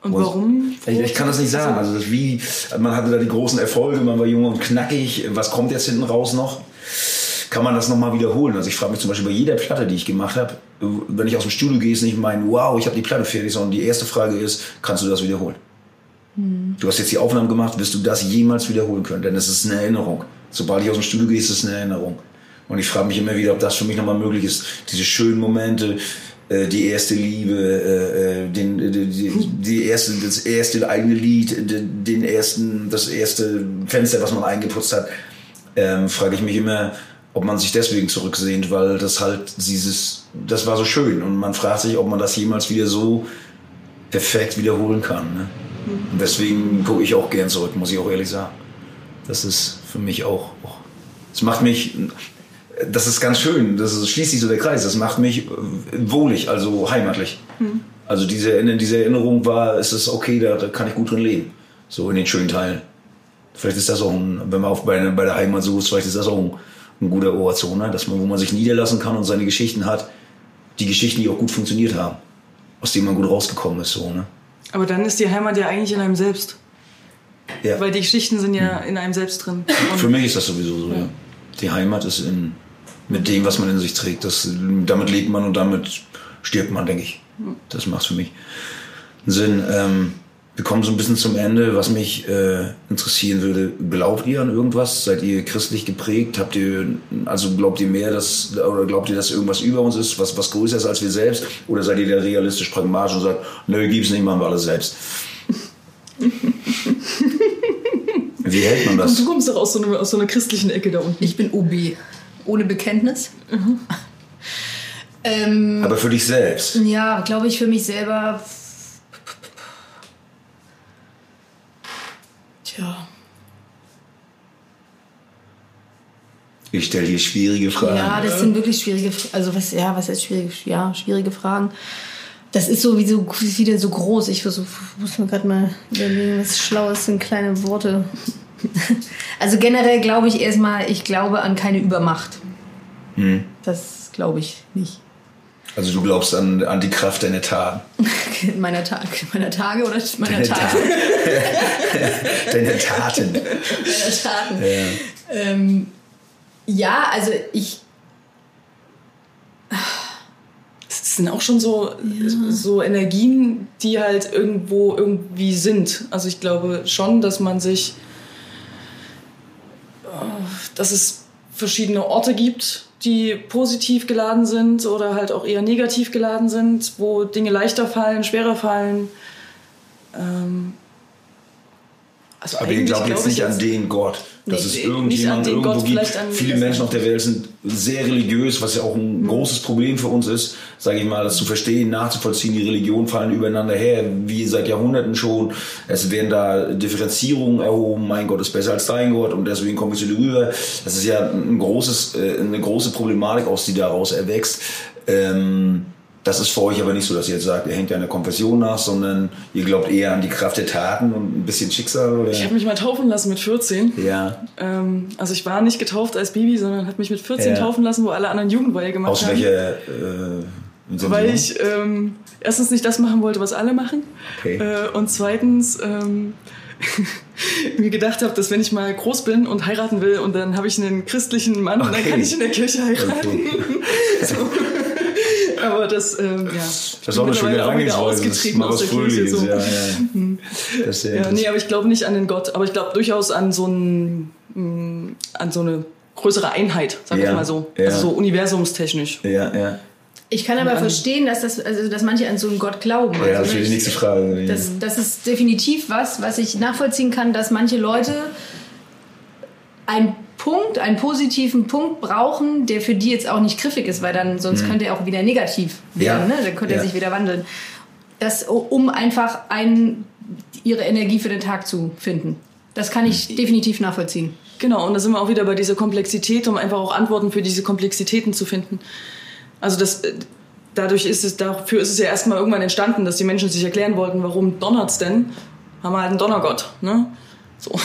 [SPEAKER 2] Und warum?
[SPEAKER 1] Ich, ich kann das nicht sagen. Also das wie, man hatte da die großen Erfolge, man war jung und knackig. Was kommt jetzt hinten raus noch? Kann man das nochmal wiederholen? Also ich frage mich zum Beispiel bei jeder Platte, die ich gemacht habe, wenn ich aus dem Studio gehe, ist nicht mein, wow, ich habe die Platte fertig, sondern die erste Frage ist, kannst du das wiederholen? Du hast jetzt die Aufnahmen gemacht, wirst du das jemals wiederholen können? Denn es ist eine Erinnerung. Sobald ich aus dem Studio gehe, ist es eine Erinnerung. Und ich frage mich immer wieder, ob das für mich nochmal möglich ist. Diese schönen Momente, äh, die erste Liebe, äh, äh, den, die, die, erste, das erste eigene Lied, den den ersten, das erste Fenster, was man eingeputzt hat, ähm, frage ich mich immer, ob man sich deswegen zurücksehnt, weil das halt dieses, das war so schön und man fragt sich, ob man das jemals wieder so perfekt wiederholen kann. Ne? Und deswegen gucke ich auch gern zurück, muss ich auch ehrlich sagen. Das ist für mich auch, das macht mich, das ist ganz schön, das ist, schließt sich so der Kreis, das macht mich wohlig, also heimatlich. Also diese, in dieser Erinnerung war, es ist okay, da, da kann ich gut drin leben. So in den schönen Teilen. Vielleicht ist das auch ein, wenn man auch bei, bei der Heimat so ist, vielleicht ist das auch ein, ein guter ne? dass man, wo man sich niederlassen kann und seine Geschichten hat, die Geschichten, die auch gut funktioniert haben, aus denen man gut rausgekommen ist, so, ne?
[SPEAKER 2] Aber dann ist die Heimat ja eigentlich in einem selbst.
[SPEAKER 1] Ja.
[SPEAKER 2] Weil die Geschichten sind ja in einem selbst drin. Und
[SPEAKER 1] Für mich ist das sowieso so, ja. Die Heimat ist in, mit dem, was man in sich trägt. Das, damit lebt man und damit stirbt man, denke ich. Das macht für mich Sinn. Ähm, wir kommen so ein bisschen zum Ende. Was mich äh, interessieren würde, glaubt ihr an irgendwas? Seid ihr christlich geprägt? Habt ihr, also glaubt ihr mehr, dass, oder glaubt ihr, dass irgendwas über uns ist, was, was größer ist als wir selbst? Oder seid ihr da realistisch pragmatisch und sagt, nö, gibt's nicht, machen wir alles selbst? Wie hält man das?
[SPEAKER 2] Und du kommst doch aus so, einer, aus so einer christlichen Ecke da unten.
[SPEAKER 3] Ich bin OB. Ohne Bekenntnis. ähm,
[SPEAKER 1] Aber für dich selbst.
[SPEAKER 3] ja, glaube ich für mich selber. Tja.
[SPEAKER 1] Ich stelle hier schwierige Fragen.
[SPEAKER 3] Ja, das sind wirklich schwierige, also was, ja, was heißt schwierige, ja, schwierige Fragen. Das ist sowieso wieder so groß. Ich versuch, muss mir gerade mal überlegen, was Schlaues sind kleine Worte. Also generell glaube ich erstmal, ich glaube an keine Übermacht.
[SPEAKER 1] Hm.
[SPEAKER 3] Das glaube ich nicht.
[SPEAKER 1] Also du glaubst an, an die Kraft deiner Taten.
[SPEAKER 3] Meiner, Tag, meiner Tage oder meiner
[SPEAKER 1] Deine
[SPEAKER 3] Tage?
[SPEAKER 1] Deine Taten.
[SPEAKER 3] Meiner Taten.
[SPEAKER 1] Ja.
[SPEAKER 3] Ähm, ja, also ich
[SPEAKER 2] Es sind auch schon so, so Energien, die halt irgendwo irgendwie sind. Also ich glaube schon, dass man sich, äh, dass es verschiedene Orte gibt, die positiv geladen sind oder halt auch eher negativ geladen sind, wo Dinge leichter fallen, schwerer fallen. Ähm, also
[SPEAKER 1] Aber ihr glaubt jetzt nicht an den Gott, dass
[SPEAKER 2] Nee,
[SPEAKER 1] es irgendjemand irgendwo
[SPEAKER 2] Gott,
[SPEAKER 1] gibt. Viele Menschen auf der Welt sind sehr religiös, was ja auch ein großes Problem für uns ist, sage ich mal, das zu verstehen, nachzuvollziehen. Die Religionen fallen übereinander her, wie seit Jahrhunderten schon. Es werden da Differenzierungen erhoben. Mein Gott ist besser als dein Gott und deswegen komme ich zu dir rüber. Das ist ja ein großes, äh, eine große Problematik, aus die daraus erwächst. Ähm, das ist für euch aber nicht so, dass ihr jetzt sagt, ihr hängt ja einer Konfession nach, sondern ihr glaubt eher an die Kraft der Taten und ein bisschen Schicksal, oder?
[SPEAKER 2] Ich habe mich mal taufen lassen mit 14.
[SPEAKER 1] Ja.
[SPEAKER 2] Ähm, also ich war nicht getauft als Baby, sondern habe mich mit 14
[SPEAKER 1] Ja.
[SPEAKER 2] taufen lassen, wo alle anderen Jugendweihe gemacht
[SPEAKER 1] Aus
[SPEAKER 2] haben.
[SPEAKER 1] welcher äh?
[SPEAKER 2] Weil ich ähm, erstens nicht das machen wollte, was alle machen.
[SPEAKER 1] Okay.
[SPEAKER 2] Äh, und zweitens ähm, mir gedacht habe, dass wenn ich mal groß bin und heiraten will und dann habe ich einen christlichen Mann und dann
[SPEAKER 1] Okay.
[SPEAKER 2] kann ich in der Kirche heiraten.
[SPEAKER 1] Okay.
[SPEAKER 2] so. Aber das, ähm, ja.
[SPEAKER 1] Das ist auch eine schöne
[SPEAKER 2] mittlerweile auch wieder
[SPEAKER 1] Herangehensweise. Das ist
[SPEAKER 2] ausgetreten aus der Kirche. So.
[SPEAKER 1] Ja, ja. Das ist sehr
[SPEAKER 2] Ja, nee, aber ich glaube nicht an den Gott, aber ich glaube durchaus an so, ein, mm, an so eine größere Einheit, sag
[SPEAKER 1] Ja,
[SPEAKER 2] ich mal so.
[SPEAKER 1] ja.
[SPEAKER 2] Also so universumstechnisch.
[SPEAKER 1] ja, ja.
[SPEAKER 3] Ich kann aber verstehen, dass, das, also, dass manche an so einen Gott glauben.
[SPEAKER 1] Ja,
[SPEAKER 3] Also
[SPEAKER 1] das wäre die nächste Frage.
[SPEAKER 3] Das, das ist definitiv was, was ich nachvollziehen kann, dass manche Leute einen Punkt, einen positiven Punkt brauchen, der für die jetzt auch nicht griffig ist, weil dann sonst könnte er auch wieder negativ werden,
[SPEAKER 1] Mhm. Ja.
[SPEAKER 3] ne? dann könnte
[SPEAKER 1] Ja.
[SPEAKER 3] er sich wieder wandeln. Das, um einfach ein, ihre Energie für den Tag zu finden. Das kann ich definitiv nachvollziehen.
[SPEAKER 2] Genau, und da sind wir auch wieder bei dieser Komplexität, um einfach auch Antworten für diese Komplexitäten zu finden. Also das, äh, dadurch ist es, dafür ist es ja erstmal irgendwann entstanden, dass die Menschen sich erklären wollten, warum donnert's denn? Haben wir halt einen Donnergott, ne? So.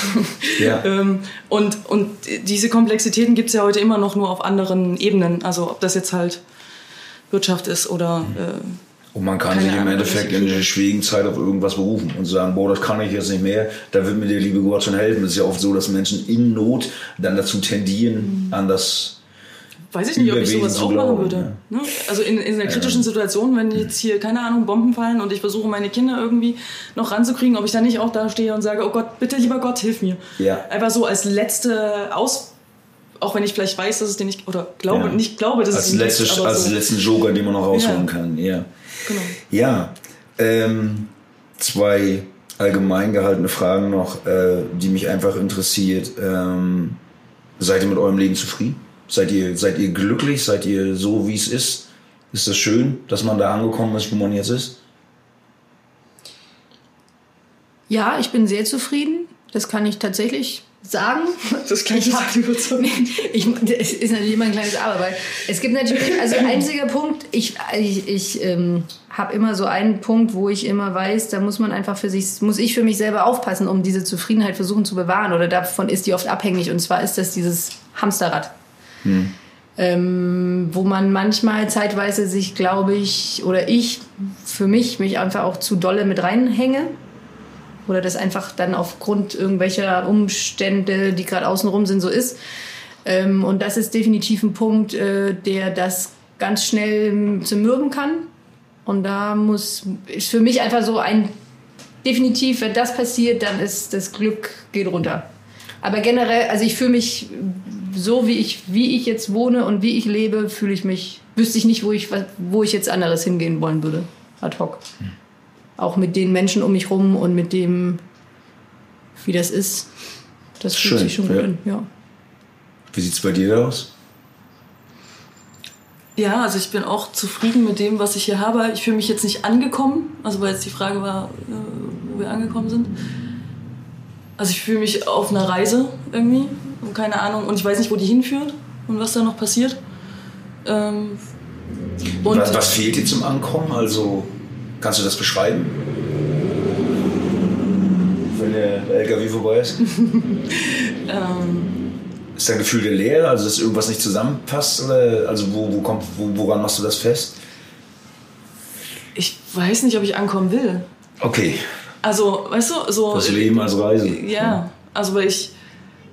[SPEAKER 1] Ja.
[SPEAKER 2] ähm, und, und diese Komplexitäten gibt's ja heute immer noch nur auf anderen Ebenen. Also ob das jetzt halt Wirtschaft ist oder äh,
[SPEAKER 1] Und man kann sich im Endeffekt in der schwierigen Zeit auf irgendwas berufen und sagen, boah, das kann ich jetzt nicht mehr, da wird mir der liebe Gott schon helfen. Es ist ja oft so, dass Menschen in Not dann dazu tendieren, an das
[SPEAKER 2] Weiß ich nicht, ob ich sowas auch machen würde. Ne? Also in, in einer kritischen Situation, wenn jetzt hier, keine Ahnung, Bomben fallen und ich versuche, meine Kinder irgendwie noch ranzukriegen, ob ich dann nicht auch da stehe und sage, oh Gott, bitte, lieber Gott, hilf mir.
[SPEAKER 1] Ja.
[SPEAKER 2] Einfach so als letzte Aus... Auch wenn ich vielleicht weiß, dass es den nicht... Oder glaube,
[SPEAKER 1] Ja.
[SPEAKER 2] nicht glaube, dass es
[SPEAKER 1] als,
[SPEAKER 2] den
[SPEAKER 1] letzte,
[SPEAKER 2] gibt,
[SPEAKER 1] als
[SPEAKER 2] so.
[SPEAKER 1] letzten Joker, den man noch rausholen
[SPEAKER 2] Ja.
[SPEAKER 1] kann. Ja.
[SPEAKER 2] Genau.
[SPEAKER 1] Ja, ähm, zwei allgemein gehaltene Fragen noch, äh, die mich einfach interessiert. Ähm, seid ihr mit eurem Leben zufrieden? Seid ihr, seid ihr glücklich? Seid ihr so, wie es ist? Ist das schön, dass man da angekommen ist, wo man jetzt ist?
[SPEAKER 3] Ja, ich bin sehr zufrieden. Das kann ich tatsächlich sagen.
[SPEAKER 2] Das klingt
[SPEAKER 3] ich
[SPEAKER 2] total überzeugend.
[SPEAKER 3] ich, Es ist natürlich immer ein kleines Aber, weil es gibt natürlich, also einziger Punkt, ich, ich, ich ähm, habe immer so einen Punkt, wo ich immer weiß, da muss man einfach für sich, muss ich für mich selber aufpassen, um diese Zufriedenheit versuchen zu bewahren. Oder davon ist die oft abhängig. Und zwar ist das dieses Hamsterrad. Ähm, wo man manchmal zeitweise sich, glaube ich, oder ich für mich mich einfach auch zu dolle mit reinhänge oder das einfach dann aufgrund irgendwelcher Umstände, die gerade außenrum sind, so ist. Ähm, und das ist definitiv ein Punkt, äh, der das ganz schnell zermürben kann. Und da muss, ist für mich einfach so ein definitiv, wenn das passiert, dann ist das Glück geht runter. Aber generell, also ich fühle mich so, wie ich, wie ich jetzt wohne und wie ich lebe, fühle ich mich, wüsste ich nicht, wo ich, wo ich jetzt anderes hingehen wollen würde. Ad hoc. Hm. Auch mit den Menschen um mich rum und mit dem, wie das ist. Das fühlt Schön, sich schon gut ja. an, ja.
[SPEAKER 1] Wie sieht es bei dir aus?
[SPEAKER 2] Ja, also ich bin auch zufrieden mit dem, was ich hier habe. Ich fühle mich jetzt nicht angekommen, also weil jetzt die Frage war, äh, wo wir angekommen sind. Also ich fühle mich auf einer Reise irgendwie und keine Ahnung und ich weiß nicht, wo die hinführt und was da noch passiert. Ähm,
[SPEAKER 1] und was, was fehlt dir zum Ankommen? Also kannst du das beschreiben? Wenn der LKW vorbei ist? ähm, ist dein Gefühl der Leere, also dass irgendwas nicht zusammenpasst? Oder also wo, wo kommt, wo, woran machst du das fest?
[SPEAKER 2] Ich weiß nicht, ob ich ankommen will.
[SPEAKER 1] Okay.
[SPEAKER 2] Also, weißt du, so.
[SPEAKER 1] Das Leben als Reise.
[SPEAKER 2] Ja, also weil ich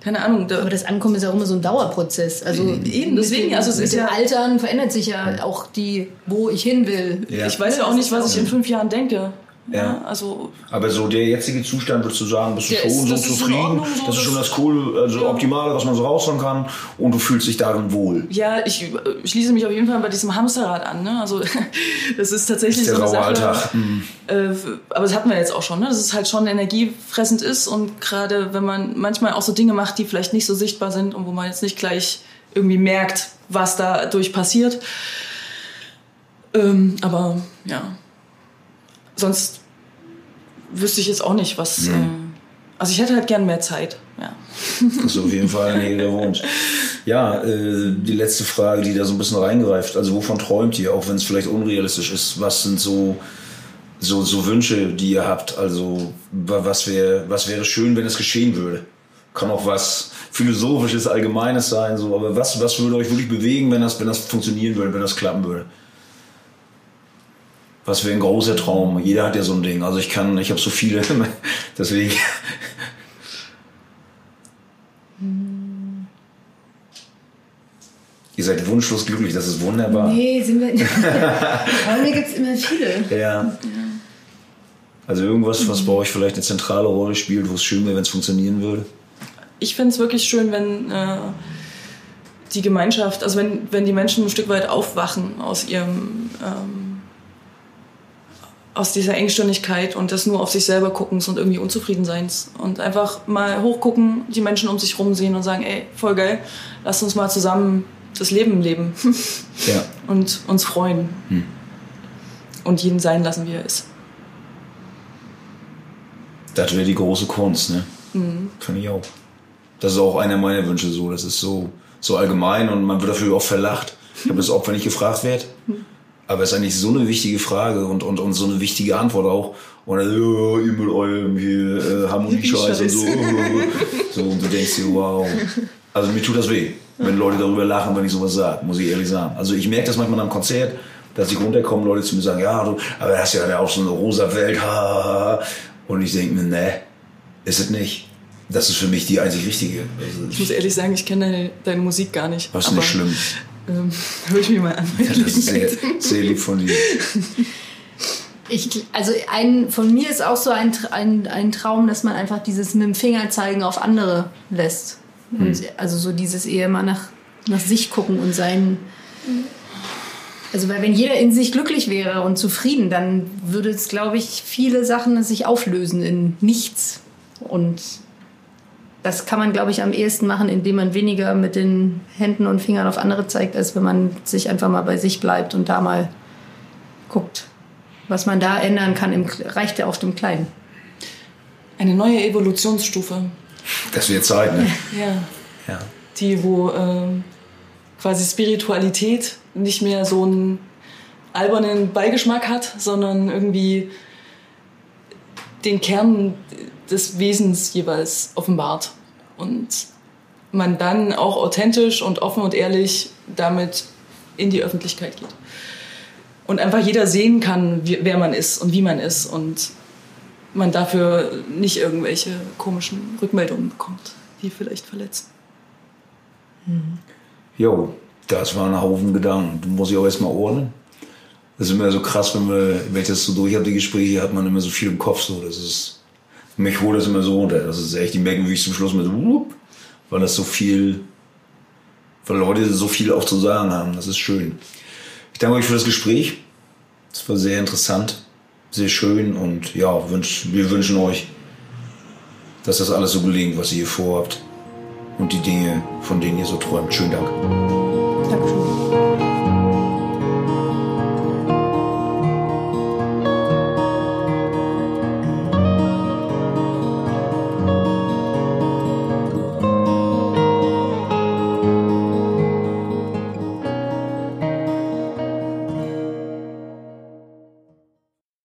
[SPEAKER 2] keine Ahnung.
[SPEAKER 3] Da Aber das Ankommen ist ja auch immer so ein Dauerprozess. Also
[SPEAKER 2] eben, deswegen, also es ist ja
[SPEAKER 3] Altern verändert sich ja auch die, wo ich hin will.
[SPEAKER 2] Ja. Ich weiß ja auch nicht, was ich in fünf Jahren denke.
[SPEAKER 1] Ja. Also, Aber so der jetzige Zustand, würdest du sagen, bist du schon ist, so zufrieden? Ordnung, so das ist schon das cool, also ja. Optimale, was man so rausholen kann und du fühlst dich darin wohl.
[SPEAKER 2] Ja, ich schließe mich auf jeden Fall bei diesem Hamsterrad an. Ne? Also das ist tatsächlich das ist der so eine Sache. Alltag. Mhm. Äh, aber das hatten wir jetzt auch schon, ne? dass es halt schon energiefressend ist und gerade wenn man manchmal auch so Dinge macht, die vielleicht nicht so sichtbar sind und wo man jetzt nicht gleich irgendwie merkt, was dadurch passiert. Ähm, aber ja, sonst wüsste ich jetzt auch nicht, was. Mhm. Äh, also ich hätte halt gern mehr Zeit. Ja.
[SPEAKER 1] Das ist auf jeden Fall ein jeder Wunsch. Ja, äh, die letzte Frage, die da so ein bisschen reingreift. Also wovon träumt ihr, auch wenn es vielleicht unrealistisch ist? Was sind so, so, so Wünsche, die ihr habt? Also was wäre was wäre schön, wenn es geschehen würde? Kann auch was philosophisches, allgemeines sein. So, aber was, was würde euch wirklich bewegen, wenn das, wenn das funktionieren würde, wenn das klappen würde? Was wäre ein großer Traum? Jeder hat ja so ein Ding. Also ich kann, ich habe so viele, deswegen. Ihr seid wunschlos glücklich, das ist wunderbar.
[SPEAKER 3] Nee, sind wir nicht. Träume gibt es immer viele.
[SPEAKER 1] Ja. Also irgendwas, was bei euch vielleicht eine zentrale Rolle spielt, wo es schön wäre, wenn es funktionieren würde?
[SPEAKER 2] Ich fände es wirklich schön, wenn äh, die Gemeinschaft, also wenn, wenn die Menschen ein Stück weit aufwachen aus ihrem ähm, aus dieser Engstirnigkeit und des nur auf sich selber guckens und irgendwie Unzufriedenseins und einfach mal hochgucken, die Menschen um sich rum sehen und sagen, ey, voll geil, lass uns mal zusammen das Leben leben
[SPEAKER 1] ja.
[SPEAKER 2] und uns freuen hm. und jeden sein lassen, wie er ist.
[SPEAKER 1] Das wäre die große Kunst, ne? Mhm. Finde ich auch. Das ist auch einer meiner Wünsche so. Das ist so, so allgemein und man wird dafür auch verlacht. Ich habe das auch, wenn ich gefragt werde. Mhm. Aber es ist eigentlich so eine wichtige Frage und, und, und so eine wichtige Antwort auch. Und dann, oh, ihr mit eurem hier äh, Harmonie-Scheiß und so. so. Und du denkst dir, wow. Also mir tut das weh, wenn Leute darüber lachen, wenn ich sowas sage, muss ich ehrlich sagen. Also ich merke das manchmal am Konzert, dass ich runterkomme, Leute zu mir sagen, ja, du, aber hast ja auch so eine rosa Welt, ha, Und ich denke mir, ne, ist es nicht. Das ist für mich die einzig richtige.
[SPEAKER 2] Also ich muss ehrlich sagen, ich kenne deine, deine Musik gar nicht.
[SPEAKER 1] Das ist nicht schlimm.
[SPEAKER 2] Ähm, Höre ich mir mal an.
[SPEAKER 1] Das ist sehr, sehr lieb von dir.
[SPEAKER 3] Ich, also ein, von mir ist auch so ein, ein, ein Traum, dass man einfach dieses mit dem Finger zeigen auf andere lässt. Hm. also so dieses eher mal nach, nach sich gucken und sein. Also weil wenn jeder in sich glücklich wäre und zufrieden, dann würde es, glaube ich, viele Sachen sich auflösen in nichts. Und das kann man, glaube ich, am ehesten machen, indem man weniger mit den Händen und Fingern auf andere zeigt, als wenn man sich einfach mal bei sich bleibt und da mal guckt, was man da ändern kann. Im, reicht ja auf dem Kleinen.
[SPEAKER 2] Eine neue Evolutionsstufe.
[SPEAKER 1] Das wird Zeit, ne?
[SPEAKER 2] Ja. ja. Die, wo äh, quasi Spiritualität nicht mehr so einen albernen Beigeschmack hat, sondern irgendwie den Kern des Wesens jeweils offenbart. Und man dann auch authentisch und offen und ehrlich damit in die Öffentlichkeit geht. Und einfach jeder sehen kann, wer man ist und wie man ist. Und man dafür nicht irgendwelche komischen Rückmeldungen bekommt, die vielleicht verletzen.
[SPEAKER 1] Jo, das war ein Haufen Gedanken. Du musst ich auch erstmal ordnen. Das ist immer so krass, wenn, wir, wenn ich das so durch habe, die Gespräche, hat man immer so viel im Kopf. So. Das ist, mich holt das immer so runter. Das ist echt, die merken wirklich zum Schluss mit whoop, weil das so viel, weil Leute so viel auch zu sagen haben. Das ist schön. Ich danke euch für das Gespräch. Es war sehr interessant, sehr schön und ja, wünsch, wir wünschen euch, dass das alles so gelingt, was ihr hier vorhabt und die Dinge, von denen ihr so träumt. Schönen Dank.
[SPEAKER 3] Dankeschön.